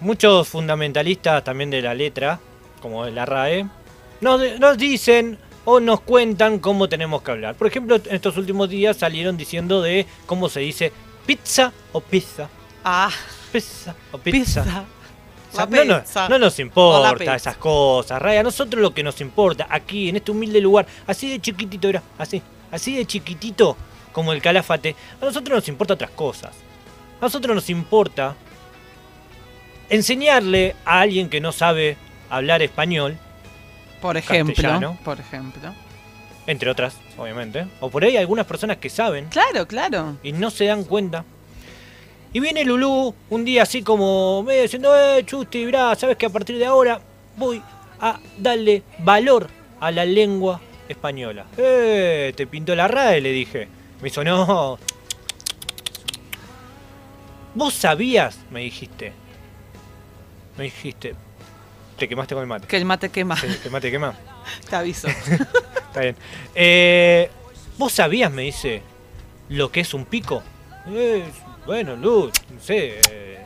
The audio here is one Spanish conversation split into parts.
muchos fundamentalistas también de la letra, como la RAE, nos, nos dicen o nos cuentan cómo tenemos que hablar. Por ejemplo, en estos últimos días salieron diciendo de cómo se dice pizza o pizza. Ah, Pizza o pizza. pizza. O sea, La no, nos- no nos importa esas cosas, Ray. A nosotros lo que nos importa, aquí, en este humilde lugar, así de chiquitito era, así, así de chiquitito como el calafate, a nosotros nos importa otras cosas. A nosotros nos importa enseñarle a alguien que no sabe hablar español, Por ejemplo. Por ejemplo. entre otras, obviamente, o por ahí algunas personas que saben Claro, claro. y no se dan cuenta. Y viene Lulú un día así como medio diciendo, eh, Chusti, mirá, sabes que a partir de ahora voy a darle valor a la lengua española. Eh, te pintó la RAE, le dije. Me hizo, no. Vos sabías, me dijiste. Me dijiste. Te quemaste con el mate. Que el mate quema. Sí, ¿El mate quema? Te aviso. Está bien. Eh, ¿Vos sabías, me dice, lo que es un pico? Eh, bueno, Luz, no sé. eh,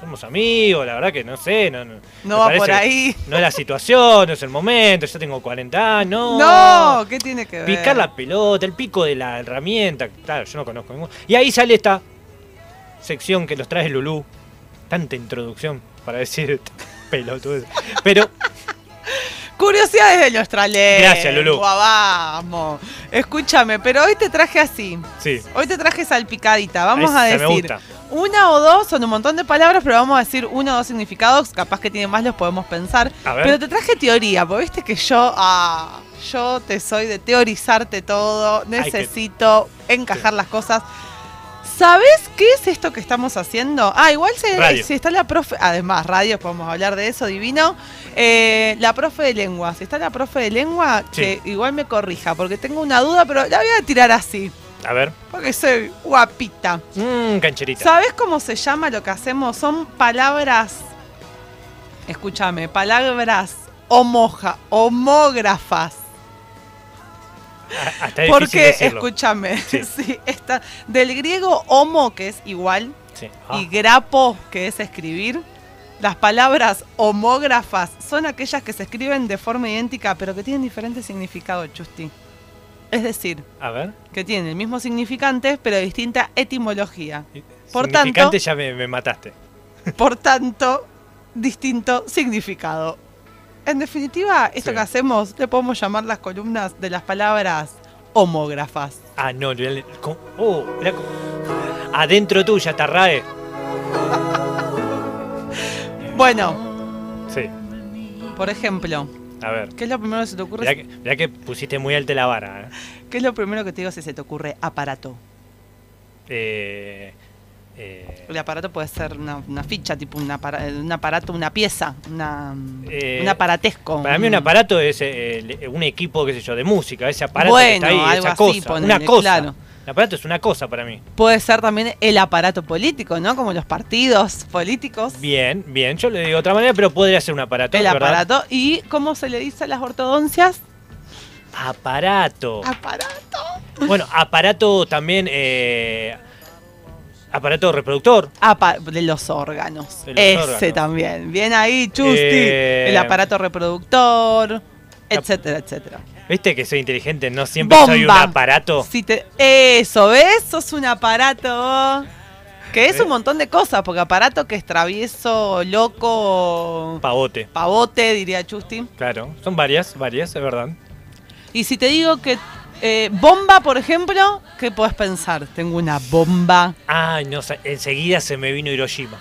somos amigos, la verdad que no sé. No, no, No va por que ahí. No es la situación, no es el momento. Yo tengo 40 años. No, ¿qué tiene que ver? Picar la pelota, el pico de la herramienta. Claro, yo no conozco ninguno. Y ahí sale esta sección que nos trae Lulú. Tanta introducción para decir pelotudo. Pero Curiosidades de nuestra ley. Gracias, Lulú. Vamos. Escúchame, pero hoy te traje así. sí, Hoy te traje salpicadita. Vamos a esa me decir gusta. una o dos, son un montón de palabras, pero vamos a decir uno o dos significados. Capaz que tiene más, los podemos pensar. A ver. Pero te traje teoría, porque viste que yo, ah, yo te soy de teorizarte todo. que- Necesito encajar las cosas. ¿Sabes qué es esto que estamos haciendo? Ah, igual si, está la profe, además, radio, podemos hablar de eso, divino. Eh, la profe de lengua, si está la profe de lengua, Sí. que igual me corrija, porque tengo una duda, pero la voy a tirar así, A ver. porque soy guapita. Mmm, cancherita. ¿Sabes cómo se llama lo que hacemos? Son palabras, escúchame, palabras homoja, homógrafas. A- Hasta es difícil Porque, escúchame, Sí. sí, está, del griego homo, que es igual, Sí. y Ah, grapo, que es escribir, las palabras homógrafas son aquellas que se escriben de forma idéntica, pero que tienen diferente significado, Chusti. Es decir, a ver. que tienen el mismo significante, pero distinta etimología. Por Significante tanto- ya me, me mataste. Por tanto, distinto significado. En definitiva, esto Sí. que hacemos le podemos llamar las columnas de las palabras homógrafas. Ah, no, le- ¿cómo? Oh, cómo- Adentro tuya está RAE. Bueno, Sí. por ejemplo, A ver. ¿qué es lo primero que se te ocurre? Mirá que, mirá que pusiste muy alta la vara. ¿eh? ¿Qué es lo primero que te digo si se te ocurre aparato? Eh, eh, El aparato puede ser una, una ficha, tipo un, apara- un aparato, una pieza, una, Eh, un aparatesco. para mí un aparato es eh, un equipo, qué sé yo, de música. Ese aparato Bueno, que está ahí, esa así, cosa. ponele, una cosa. claro. El aparato es una cosa para mí. Puede ser también el aparato político, ¿no? Como los partidos políticos. Bien, bien. Yo le digo de otra manera, pero podría ser un aparato. el ¿verdad? aparato. ¿Y cómo se le dice a las ortodoncias? Aparato. Aparato. Bueno, aparato también. Aparato reproductor. Apa- de los órganos. De los Ese órganos. también. Bien ahí, Chusti. Eh, El aparato reproductor, etcétera, etcétera. ¿Viste que soy inteligente? No siempre soy un Bomba. aparato. Si te, eso, ¿ves? Sos un aparato. Que es un montón de cosas, porque aparato que es travieso, loco, Pavote. pavote, diría Chusti. Claro. Son varias, varias, es verdad. Y si te digo que eh, bomba, por ejemplo, ¿qué podés pensar? Tengo una bomba. Ay, no. Enseguida se me vino Hiroshima.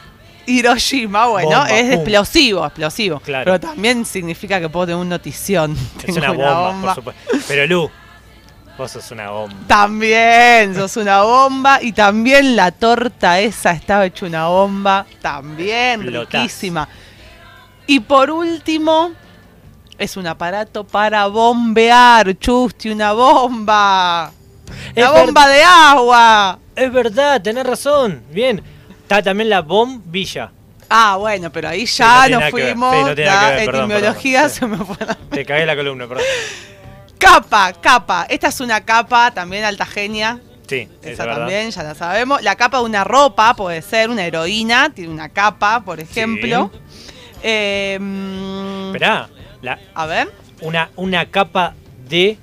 Hiroshima, bueno, Bomba, es explosivo, explosivo. Claro. Pero también significa que puedo tener una notición. Es Tengo una bomba, por supuesto. Pero Lu, vos sos una bomba. También sos una bomba. Y también la torta esa estaba hecha una bomba. También Explotás. riquísima. Y por último, es un aparato para bombear, Chusti, una bomba. Ver- bomba de agua. Es verdad, tenés razón. Bien. Está también la bombilla. Ah, bueno, pero ahí Sí, no ya tiene nos fuimos. Sí, no la que ver, perdón, etimología perdón, sí. se me fue. la- Te cagué la columna, perdón. Capa, capa. Esta es una capa, también alta genia. Sí, esa es también, ya la sabemos. La capa de una ropa puede ser una heroína, tiene una capa, por ejemplo. Eh, mm, Esperá, la- a ver. una, una capa de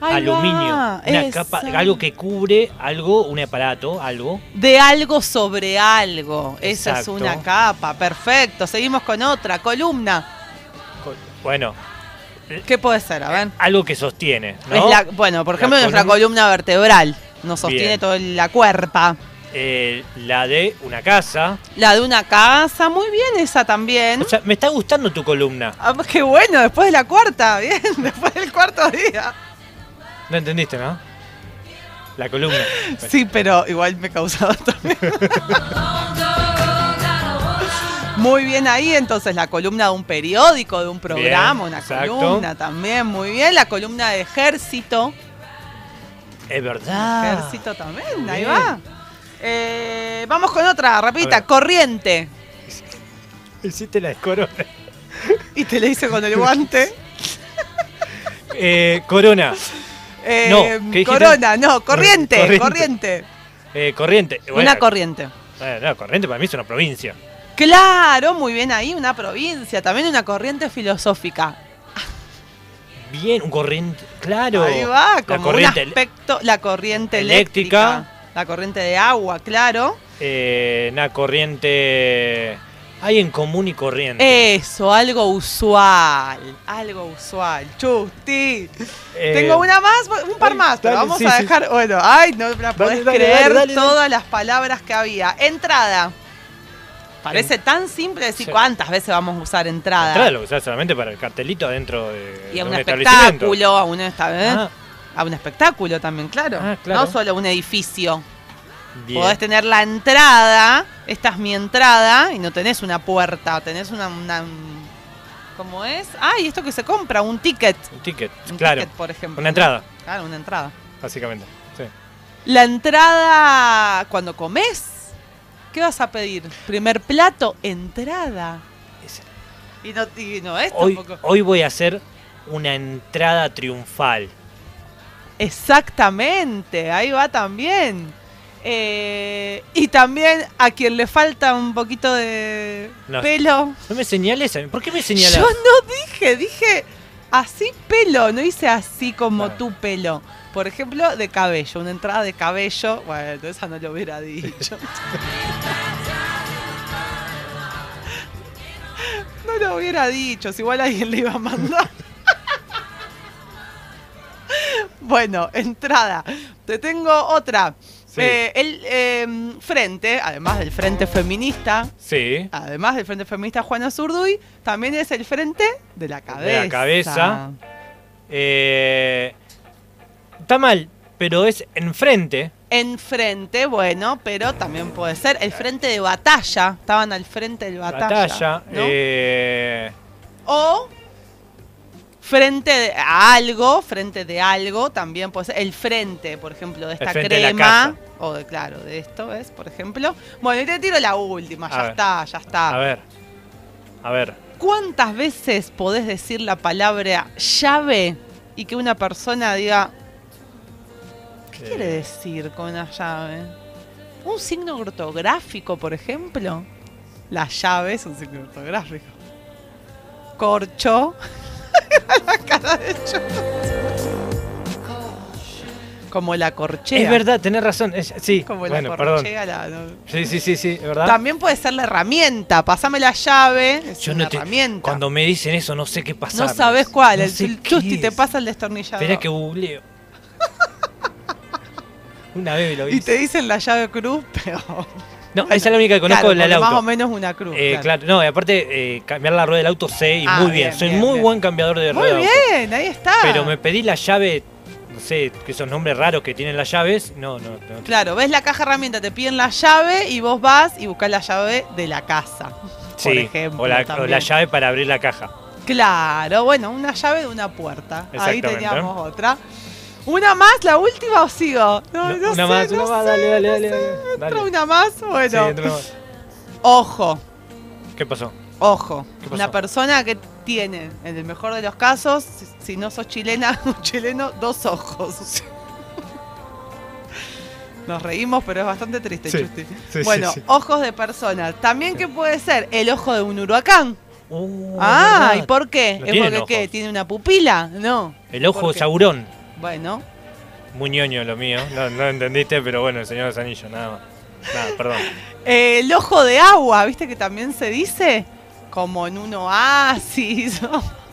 aluminio. va, Una esa. capa, algo que cubre algo, un aparato, algo. De algo sobre algo. Esa es una capa. Perfecto. Seguimos con otra. Columna. co- Bueno, ¿Qué puede ser? A ver. algo que sostiene, ¿no? La- bueno, por La ejemplo, nuestra columna- columna vertebral. Nos sostiene Bien. toda la cuerpa. Eh, la de una casa. La de una casa. Muy bien, esa también. O sea, me está gustando tu columna. Ah, qué bueno, después de la cuarta. Bien, después del cuarto día. No entendiste, ¿no? La columna. Sí, pero igual me causaba también. Muy bien ahí, entonces la columna de un periódico, de un programa, una exacto. columna también, muy bien. La columna de ejército, Es verdad. ejército también, ahí va. Eh, vamos con otra, rapidita, corriente. Hiciste la de corona. Y te le hice con el guante. Eh, corona. Eh, No, corona, no, corriente, Corriente. corriente. Eh, corriente. Bueno, Una corriente. eh, no, corriente para mí es una provincia. Claro, muy bien ahí, una provincia, también una corriente filosófica. Bien, un corriente. Claro. Ahí va, La corriente un aspecto, la corriente eléctrica. eléctrica. La corriente de agua, claro. eh, una corriente. Hay en común y corriente. Eso, algo usual. Algo usual. Chusti. Eh, Tengo una más, un par ay, más, pero dale, vamos sí, a sí. dejar. Bueno, ay, no la podés dale, creer dale, todas las palabras que había. Entrada. Parece tan simple decir Sí. cuántas veces vamos a usar entrada. Entrada lo usás solamente para el cartelito adentro de, y a de un, espectáculo, a un, esta- ¿eh? Ah, a un espectáculo también, claro. Ah, claro. No solo un edificio. bien. Podés tener la entrada, esta es mi entrada, y no tenés una puerta, tenés una... una un- ¿Cómo es? Ah, y esto que se compra, un ticket. Un ticket, Un claro. ticket, por ejemplo. Una entrada, Claro, una entrada. básicamente. Sí. La entrada cuando comes, ¿qué vas a pedir? Primer plato, entrada. Ese- Y no, y no es Hoy, tampoco. hoy voy a hacer una entrada triunfal. Exactamente, ahí va también. Eh, y también a quien le falta un poquito de No. pelo. No me señales a mí. ¿Por qué me señalas? Yo no dije, dije así pelo, no hice así como tu pelo. Por ejemplo, de cabello, una entrada de cabello. Bueno, esa no lo hubiera dicho. No lo hubiera dicho, si igual alguien le iba a mandar. Bueno, entrada. Te tengo otra. Sí. Eh, el eh, frente, además del frente feminista, Sí. además del frente feminista Juana Zurduy, también es el frente de la cabeza. cabeza. Eh, está mal, pero es enfrente. Enfrente, bueno, pero también puede ser el frente de batalla. Estaban al frente del batalla. Batalla. ¿no? eh, O frente a algo, frente de algo, también puede ser el frente, por ejemplo, de esta de crema. o de, claro, de esto, ¿ves? Por ejemplo. Bueno, y te tiro la última, A ya ver. está, ya está. a ver. A ver. ¿Cuántas veces podés decir la palabra llave y que una persona diga, ¿qué Eh, quiere decir con una llave? ¿Un signo ortográfico, por ejemplo? La llave es un signo ortográfico. Corcho. La cara de. Como la corchea. Es verdad, tenés razón. es- sí, Como bueno, la perdón. corchea. la- no. Sí, sí, sí, sí, es verdad. También puede ser la herramienta. Pasame la llave. Es Yo una no te- herramienta. Cuando me dicen eso, no sé qué pasa. No sabes cuál, el, el chusti te pasa el destornillador. Esperá que googleo. Una vez lo y hice. te dicen la llave cruz, pero. No, esa es la única que conozco Claro, la del auto. Más o menos una cruz. Eh, claro. claro. no, y aparte, eh, cambiar la rueda del auto sé y Ah, muy bien. bien, Soy bien, muy bien. buen cambiador de Muy rueda auto. bien, ahí está. Pero me pedí la llave, no sé, que esos nombres raros que tienen las llaves. No, no, no. Claro, ves la caja herramienta, te piden la llave y vos vas y buscas la llave de la casa. por Sí, ejemplo. o, la, o la llave para abrir la caja. Claro, bueno, una llave de una puerta. Ahí teníamos otra. ¿Una más, la última o sigo? No, No, no una sé, más, no una más, sé, dale, dale, no dale, sé. dale, ¿Entra dale. una más? Bueno, Sí, entra más. ojo. ¿Qué pasó? Ojo, ¿Qué pasó? una persona que tiene, en el mejor de los casos, si, si no sos chilena, un chileno, dos ojos. Nos reímos, pero es bastante triste, Sí, Chusti. sí, bueno, ojos de persona. También, ¿qué puede ser? El ojo de un huracán. Oh, ah. ¿y por qué? No ¿Es porque qué? ¿Tiene una pupila? No. El ojo ¿Por de? Saurón. Bueno. Muy ñoño lo mío. No, no entendiste, pero bueno, el Señor de los Anillos, nada más. Nada, perdón. Eh, el ojo de agua, ¿viste que también se dice? Como en un oasis.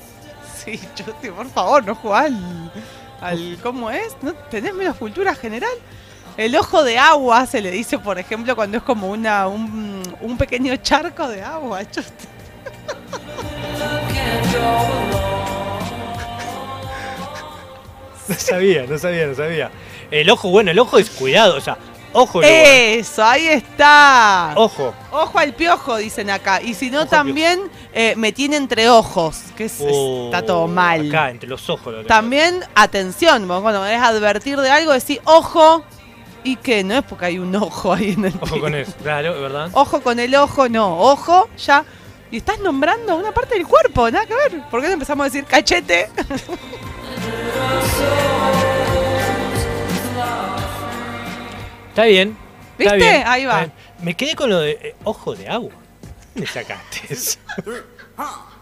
sí, Chusti, por favor, no jugás al, al- ¿Cómo es? ¿No tenés menos cultura general? El ojo de agua se le dice, por ejemplo, cuando es como una, un, un pequeño charco de agua. Chusti. No sabía, no sabía, no sabía. El ojo, bueno, el ojo es cuidado, o sea, ojo. luego, Eso, ahí está. Ojo. Ojo al piojo, dicen acá. Y si no, Ojo también eh, me tiene entre ojos, que es- Oh, está todo mal. Acá, entre los ojos. lo. También, atención, cuando querés advertir de algo, decís ojo. Y que no es porque hay un ojo ahí en el Ojo pie. con eso, claro, ¿verdad? Ojo con el ojo, no. Ojo, ya. Y estás nombrando una parte del cuerpo, nada que ver. ¿Por qué no empezamos a decir cachete? Está bien. está ¿Viste? bien, Ahí va. Me quedé con lo de eh, ojo de agua. ¿Dónde sacaste eso?